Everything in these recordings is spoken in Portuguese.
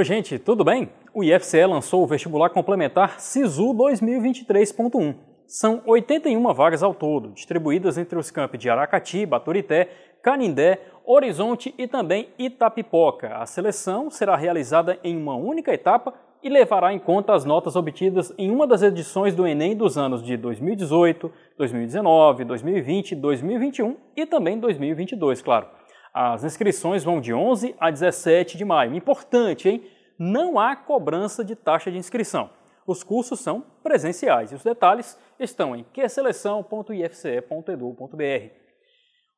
Oi, gente, tudo bem? O IFCE lançou o vestibular complementar SISU 2023.1. São 81 vagas ao todo, distribuídas entre os campi de Aracati, Baturité, Canindé, Horizonte e também Itapipoca. A seleção será realizada em uma única etapa e levará em conta as notas obtidas em uma das edições do Enem dos anos de 2018, 2019, 2020, 2021 e também 2022, claro. As inscrições vão de 11 a 17 de maio. Importante, hein? Não há cobrança de taxa de inscrição. Os cursos são presenciais e os detalhes estão em qseleção.ifce.edu.br.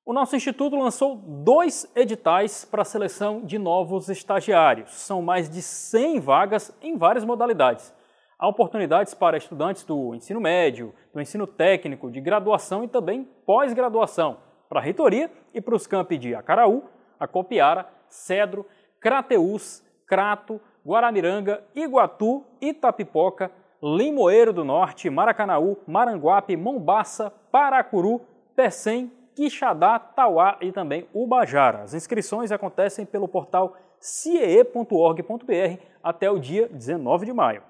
O nosso instituto lançou dois editais para a seleção de novos estagiários. São mais de 100 vagas em várias modalidades. Há oportunidades para estudantes do ensino médio, do ensino técnico, de graduação e também pós-graduação para a reitoria e para os campi de Acaraú, Acopiara, Cedro, Crateús, Crato, Guaramiranga, Iguatu, Itapipoca, Limoeiro do Norte, Maracanaú, Maranguape, Mombaça, Paracuru, Pecém, Quixadá, Tauá e também Ubajara. As inscrições acontecem pelo portal ciee.org.br até o dia 19 de maio.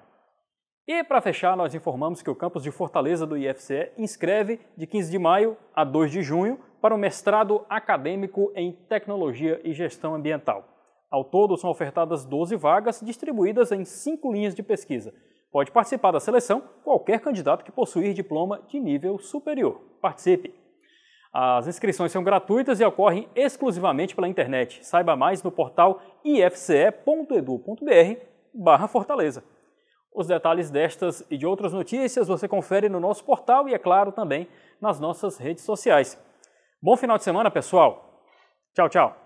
E para fechar, nós informamos que o campus de Fortaleza do IFCE inscreve de 15 de maio a 2 de junho para o mestrado acadêmico em Tecnologia e Gestão Ambiental. Ao todo, são ofertadas 12 vagas, distribuídas em cinco linhas de pesquisa. Pode participar da seleção qualquer candidato que possuir diploma de nível superior. Participe! As inscrições são gratuitas e ocorrem exclusivamente pela internet. Saiba mais no portal ifce.edu.br Fortaleza. Os detalhes destas e de outras notícias você confere no nosso portal e, é claro, também nas nossas redes sociais. Bom final de semana, pessoal. Tchau, tchau.